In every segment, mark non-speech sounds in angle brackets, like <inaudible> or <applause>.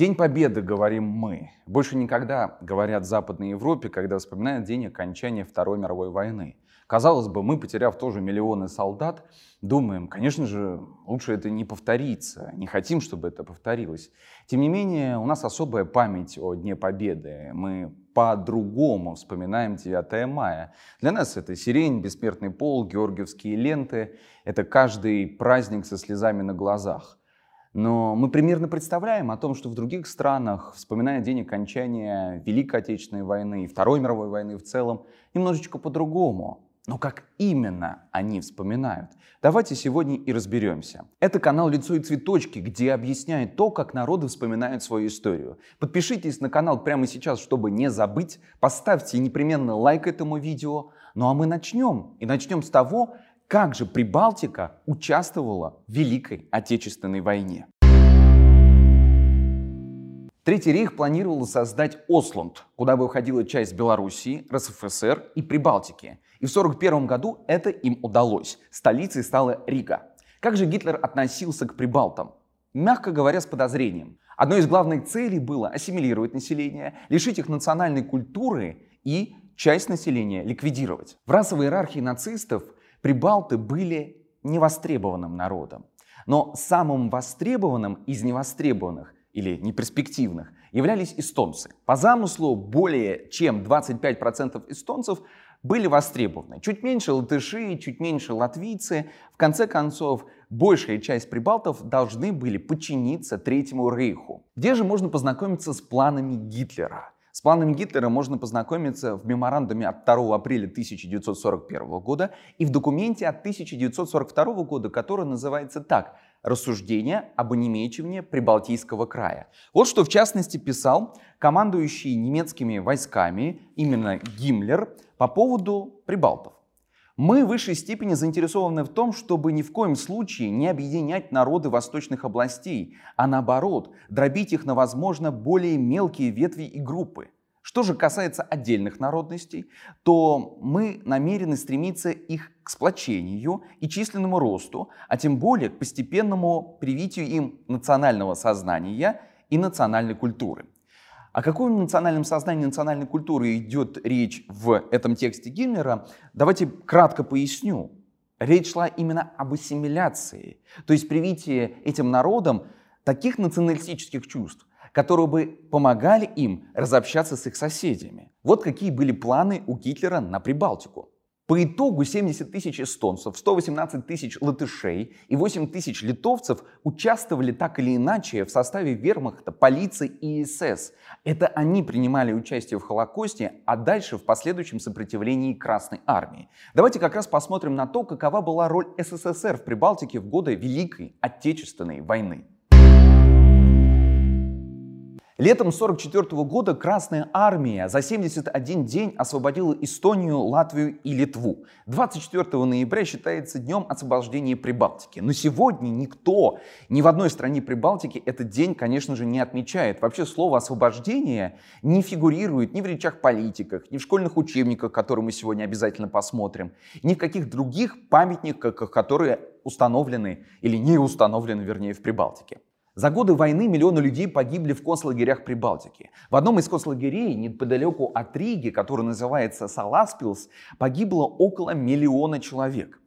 День Победы, говорим мы. Больше никогда говорят в Западной Европе, когда вспоминают день окончания Второй мировой войны. Казалось бы, мы, потеряв тоже миллионы солдат, думаем, конечно же, лучше это не повторится, не хотим, чтобы это повторилось. Тем не менее, у нас особая память о Дне Победы. Мы по-другому вспоминаем 9 мая. Для нас это сирень, бессмертный пол, георгиевские ленты. Это каждый праздник со слезами на глазах. Но мы примерно представляем о том, что в других странах, вспоминая день окончания Великой Отечественной войны и Второй мировой войны в целом, немножечко по-другому. Но как именно они вспоминают? Давайте сегодня и разберемся. Это канал «Лицо и цветочки», где объясняет то, как народы вспоминают свою историю. Подпишитесь на канал прямо сейчас, чтобы не забыть. Поставьте непременно лайк этому видео. Ну а мы начнем. И начнем с того, как же Прибалтика участвовала в Великой Отечественной войне? Третий рейх планировал создать Осланд, куда бы входила часть Белоруссии, РСФСР и Прибалтики. И в 1941 году это им удалось. Столицей стала Рига. Как же Гитлер относился к прибалтам? Мягко говоря, с подозрением. Одной из главных целей было ассимилировать население, лишить их национальной культуры и часть населения ликвидировать. В расовой иерархии нацистов Прибалты были невостребованным народом. Но самым востребованным из невостребованных или неперспективных являлись эстонцы. По замыслу более чем 25% эстонцев были востребованы. Чуть меньше латыши, чуть меньше латвийцы. В конце концов, большая часть прибалтов должны были подчиниться Третьему Рейху. Где же можно познакомиться с планами Гитлера? С планами Гитлера можно познакомиться в меморандуме от 2 апреля 1941 года и в документе от 1942 года, который называется так «Рассуждение об онемечивании Прибалтийского края». Вот что в частности писал командующий немецкими войсками, именно Гиммлер, по поводу прибалтов. Мы в высшей степени заинтересованы в том, чтобы ни в коем случае не объединять народы восточных областей, а наоборот, дробить их на, возможно, более мелкие ветви и группы. Что же касается отдельных народностей, то мы намерены стремиться их к сплочению и численному росту, а тем более к постепенному привитию им национального сознания и национальной культуры. О каком национальном сознании национальной культуры идет речь в этом тексте Гиммлера, давайте кратко поясню. Речь шла именно об ассимиляции, то есть привитие этим народам таких националистических чувств, которые бы помогали им разобщаться с их соседями. Вот какие были планы у Гитлера на Прибалтику. По итогу 70 тысяч эстонцев, 118 тысяч латышей и 8 тысяч литовцев участвовали так или иначе в составе вермахта, полиции и СС. Это они принимали участие в Холокосте, а дальше в последующем сопротивлении Красной Армии. Давайте как раз посмотрим на то, какова была роль СССР в Прибалтике в годы Великой Отечественной войны. Летом 1944 года Красная Армия за 71 день освободила Эстонию, Латвию и Литву. 24 ноября считается днем освобождения Прибалтики. Но сегодня никто, ни в одной стране Прибалтики этот день, конечно же, не отмечает. Вообще слово «освобождение» не фигурирует ни в речах политиках, ни в школьных учебниках, которые мы сегодня обязательно посмотрим, ни в каких других памятниках, которые установлены или не установлены, вернее, в Прибалтике. За годы войны миллионы людей погибли в концлагерях Прибалтики. В одном из концлагерей неподалеку от Риги, который называется Саласпилс, погибло около миллиона человек.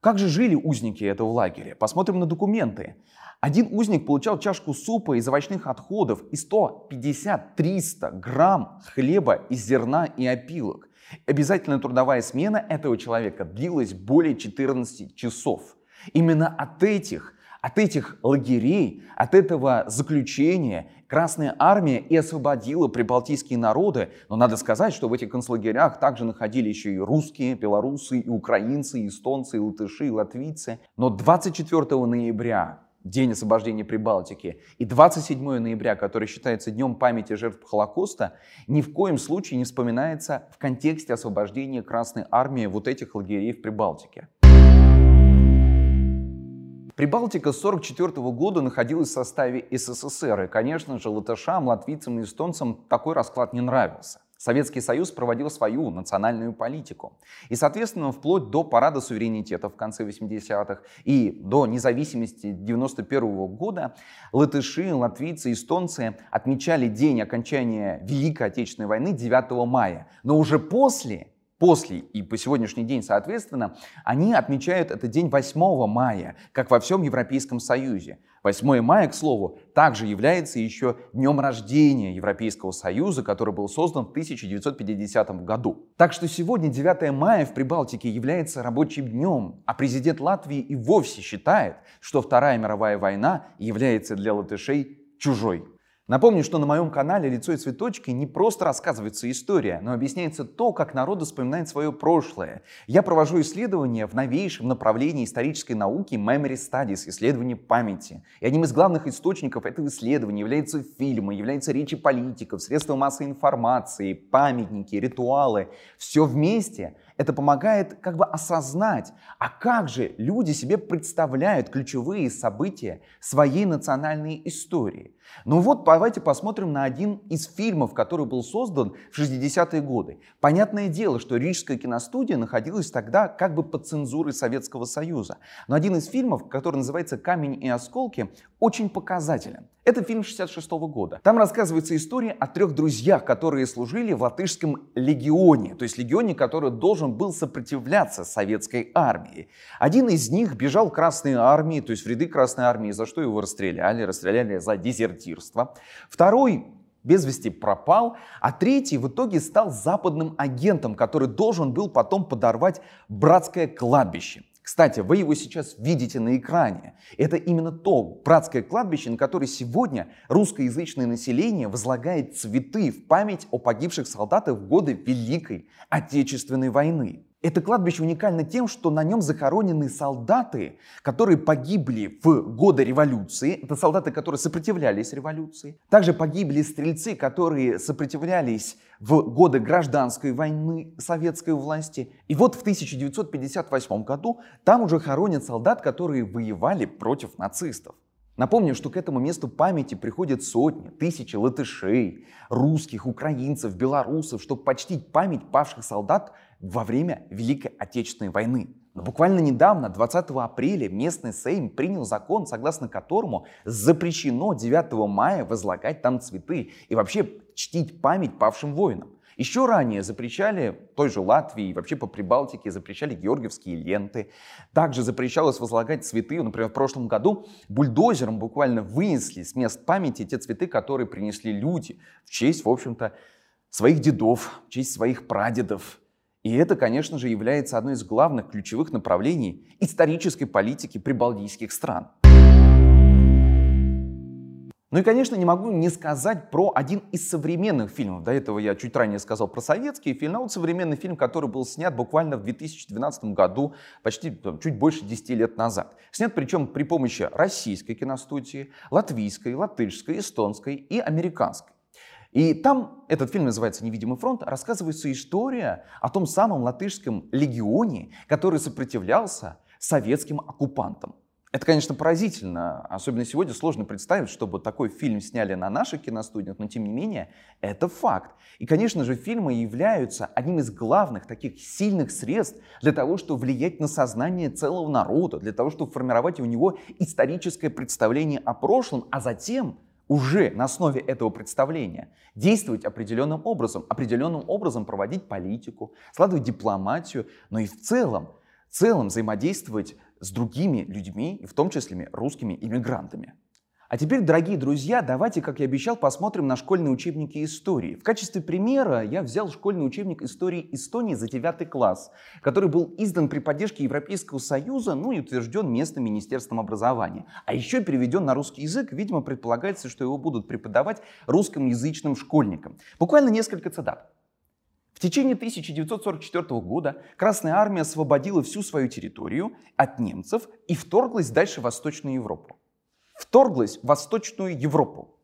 Как же жили узники этого лагеря? Посмотрим на документы. Один узник получал чашку супа из овощных отходов и 150-300 грамм хлеба из зерна и опилок. Обязательная трудовая смена этого человека длилась более 14 часов. Именно от этих от этих лагерей, от этого заключения Красная Армия и освободила прибалтийские народы. Но надо сказать, что в этих концлагерях также находились еще и русские, белорусы, и украинцы, и эстонцы, и латыши, и латвийцы. Но 24 ноября День освобождения Прибалтики, и 27 ноября, который считается Днем памяти жертв Холокоста, ни в коем случае не вспоминается в контексте освобождения Красной Армии вот этих лагерей в Прибалтике. Прибалтика с 1944 года находилась в составе СССР, и, конечно же, латышам, латвийцам и эстонцам такой расклад не нравился. Советский Союз проводил свою национальную политику. И, соответственно, вплоть до парада суверенитета в конце 80-х и до независимости 91 -го года латыши, латвийцы, эстонцы отмечали день окончания Великой Отечественной войны 9 мая. Но уже после после и по сегодняшний день, соответственно, они отмечают этот день 8 мая, как во всем Европейском Союзе. 8 мая, к слову, также является еще днем рождения Европейского Союза, который был создан в 1950 году. Так что сегодня 9 мая в Прибалтике является рабочим днем, а президент Латвии и вовсе считает, что Вторая мировая война является для латышей чужой. Напомню, что на моем канале «Лицо и цветочки» не просто рассказывается история, но объясняется то, как народы вспоминают свое прошлое. Я провожу исследования в новейшем направлении исторической науки Memory Studies, исследование памяти. И одним из главных источников этого исследования являются фильмы, являются речи политиков, средства массовой информации, памятники, ритуалы. Все вместе это помогает как бы осознать, а как же люди себе представляют ключевые события своей национальной истории. Ну вот, давайте посмотрим на один из фильмов, который был создан в 60-е годы. Понятное дело, что Рижская киностудия находилась тогда как бы под цензурой Советского Союза. Но один из фильмов, который называется «Камень и осколки», очень показателен. Это фильм 66 -го года. Там рассказывается история о трех друзьях, которые служили в латышском легионе, то есть легионе, который должен был сопротивляться советской армии. Один из них бежал в Красной армии, то есть в ряды Красной армии, за что его расстреляли, расстреляли за дезертирство. Второй без вести пропал, а третий в итоге стал западным агентом, который должен был потом подорвать братское кладбище. Кстати, вы его сейчас видите на экране. Это именно то братское кладбище, на которое сегодня русскоязычное население возлагает цветы в память о погибших солдатах в годы Великой Отечественной войны. Это кладбище уникально тем, что на нем захоронены солдаты, которые погибли в годы революции. Это солдаты, которые сопротивлялись революции. Также погибли стрельцы, которые сопротивлялись в годы гражданской войны советской власти. И вот в 1958 году там уже хоронят солдат, которые воевали против нацистов. Напомню, что к этому месту памяти приходят сотни, тысячи латышей, русских, украинцев, белорусов, чтобы почтить память павших солдат во время Великой Отечественной войны. Но буквально недавно, 20 апреля, местный Сейм принял закон, согласно которому запрещено 9 мая возлагать там цветы и вообще чтить память павшим воинам. Еще ранее запрещали той же Латвии и вообще по Прибалтике запрещали георгиевские ленты. Также запрещалось возлагать цветы. Например, в прошлом году бульдозером буквально вынесли с мест памяти те цветы, которые принесли люди в честь, в общем-то, своих дедов, в честь своих прадедов, и это, конечно же, является одной из главных ключевых направлений исторической политики прибалтийских стран. Ну и, конечно, не могу не сказать про один из современных фильмов. До этого я чуть ранее сказал про советский фильм, а вот современный фильм, который был снят буквально в 2012 году, почти там, чуть больше 10 лет назад. Снят причем при помощи российской киностудии, латвийской, латышской, эстонской и американской. И там, этот фильм называется «Невидимый фронт», рассказывается история о том самом латышском легионе, который сопротивлялся советским оккупантам. Это, конечно, поразительно. Особенно сегодня сложно представить, чтобы такой фильм сняли на наших киностудиях, но тем не менее это факт. И, конечно же, фильмы являются одним из главных таких сильных средств для того, чтобы влиять на сознание целого народа, для того, чтобы формировать у него историческое представление о прошлом, а затем уже на основе этого представления действовать определенным образом, определенным образом проводить политику, складывать дипломатию, но и в целом, в целом взаимодействовать с другими людьми, в том числе русскими иммигрантами. А теперь, дорогие друзья, давайте, как я обещал, посмотрим на школьные учебники истории. В качестве примера я взял школьный учебник истории Эстонии за 9 класс, который был издан при поддержке Европейского Союза, ну и утвержден местным Министерством образования. А еще переведен на русский язык, видимо, предполагается, что его будут преподавать русскоязычным школьникам. Буквально несколько цитат. В течение 1944 года Красная Армия освободила всю свою территорию от немцев и вторглась дальше в Восточную Европу вторглась в Восточную Европу.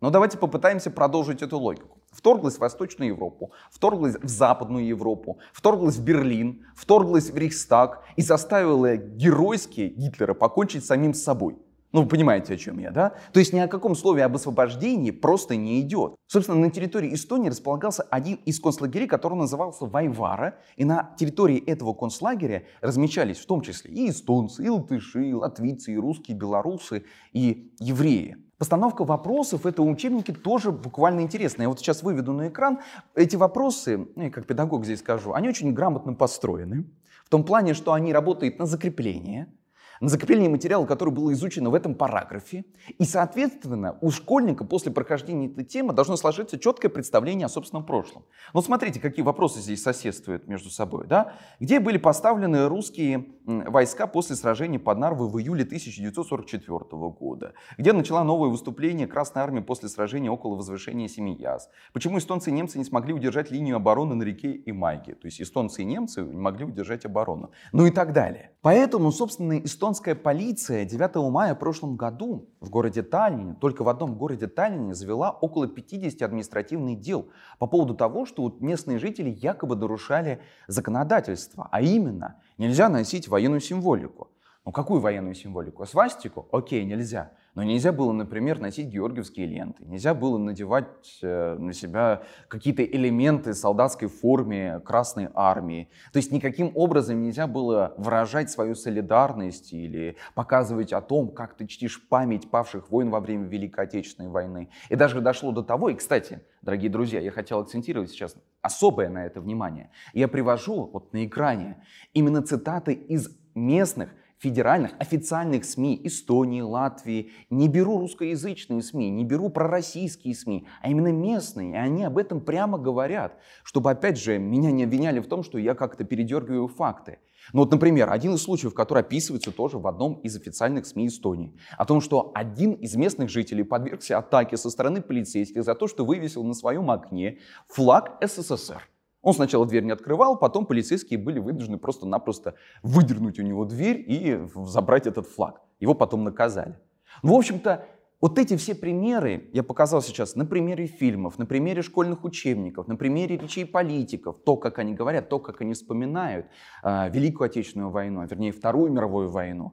Но давайте попытаемся продолжить эту логику. Вторглась в Восточную Европу, вторглась в Западную Европу, вторглась в Берлин, вторглась в Рейхстаг и заставила геройски Гитлера покончить с самим собой. Ну, вы понимаете, о чем я, да? То есть ни о каком слове об освобождении просто не идет. Собственно, на территории Эстонии располагался один из концлагерей, который назывался Вайвара. И на территории этого концлагеря размечались в том числе и эстонцы, и латыши, и латвийцы, и русские, и белорусы, и евреи. Постановка вопросов в этом учебнике тоже буквально интересная. Я вот сейчас выведу на экран. Эти вопросы, ну, как педагог здесь скажу, они очень грамотно построены. В том плане, что они работают на закрепление – на закрепление материала, который был изучен в этом параграфе. И, соответственно, у школьника после прохождения этой темы должно сложиться четкое представление о собственном прошлом. Вот смотрите, какие вопросы здесь соседствуют между собой. Да? Где были поставлены русские войска после сражения под Нарвой в июле 1944 года? Где начала новое выступление Красной Армии после сражения около возвышения Семияс? Почему эстонцы и немцы не смогли удержать линию обороны на реке Имайге? То есть эстонцы и немцы не могли удержать оборону. Ну и так далее. Поэтому, собственно, эстонцы Эстонская полиция 9 мая в прошлом году в городе Таллине, только в одном городе Таллине, завела около 50 административных дел по поводу того, что местные жители якобы нарушали законодательство, а именно нельзя носить военную символику. Ну какую военную символику? Свастику? Окей, нельзя. Но нельзя было, например, носить георгиевские ленты. Нельзя было надевать э, на себя какие-то элементы солдатской форме Красной Армии. То есть никаким образом нельзя было выражать свою солидарность или показывать о том, как ты чтишь память павших войн во время Великой Отечественной войны. И даже дошло до того, и, кстати, дорогие друзья, я хотел акцентировать сейчас особое на это внимание. Я привожу вот на экране именно цитаты из местных федеральных, официальных СМИ Эстонии, Латвии, не беру русскоязычные СМИ, не беру пророссийские СМИ, а именно местные. И они об этом прямо говорят, чтобы, опять же, меня не обвиняли в том, что я как-то передергиваю факты. Ну вот, например, один из случаев, который описывается тоже в одном из официальных СМИ Эстонии, о том, что один из местных жителей подвергся атаке со стороны полицейских за то, что вывесил на своем окне флаг СССР. Он сначала дверь не открывал, потом полицейские были вынуждены просто-напросто выдернуть у него дверь и забрать этот флаг. Его потом наказали. Ну, в общем-то, вот эти все примеры я показал сейчас на примере фильмов, на примере школьных учебников, на примере речей политиков, то, как они говорят, то, как они вспоминают э, Великую Отечественную войну, а вернее Вторую мировую войну.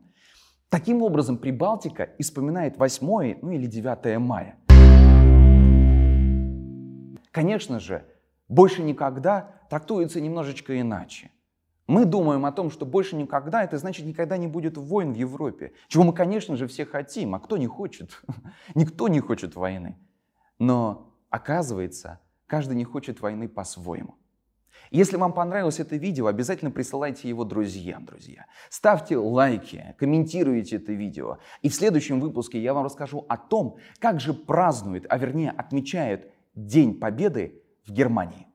Таким образом, Прибалтика вспоминает 8 ну, или 9 мая. Конечно же, больше никогда трактуется немножечко иначе. Мы думаем о том, что больше никогда, это значит никогда не будет войн в Европе. Чего мы, конечно же, все хотим, а кто не хочет? <laughs> Никто не хочет войны. Но оказывается, каждый не хочет войны по-своему. Если вам понравилось это видео, обязательно присылайте его друзьям, друзья. Ставьте лайки, комментируйте это видео. И в следующем выпуске я вам расскажу о том, как же празднует, а вернее отмечает День Победы в Германии.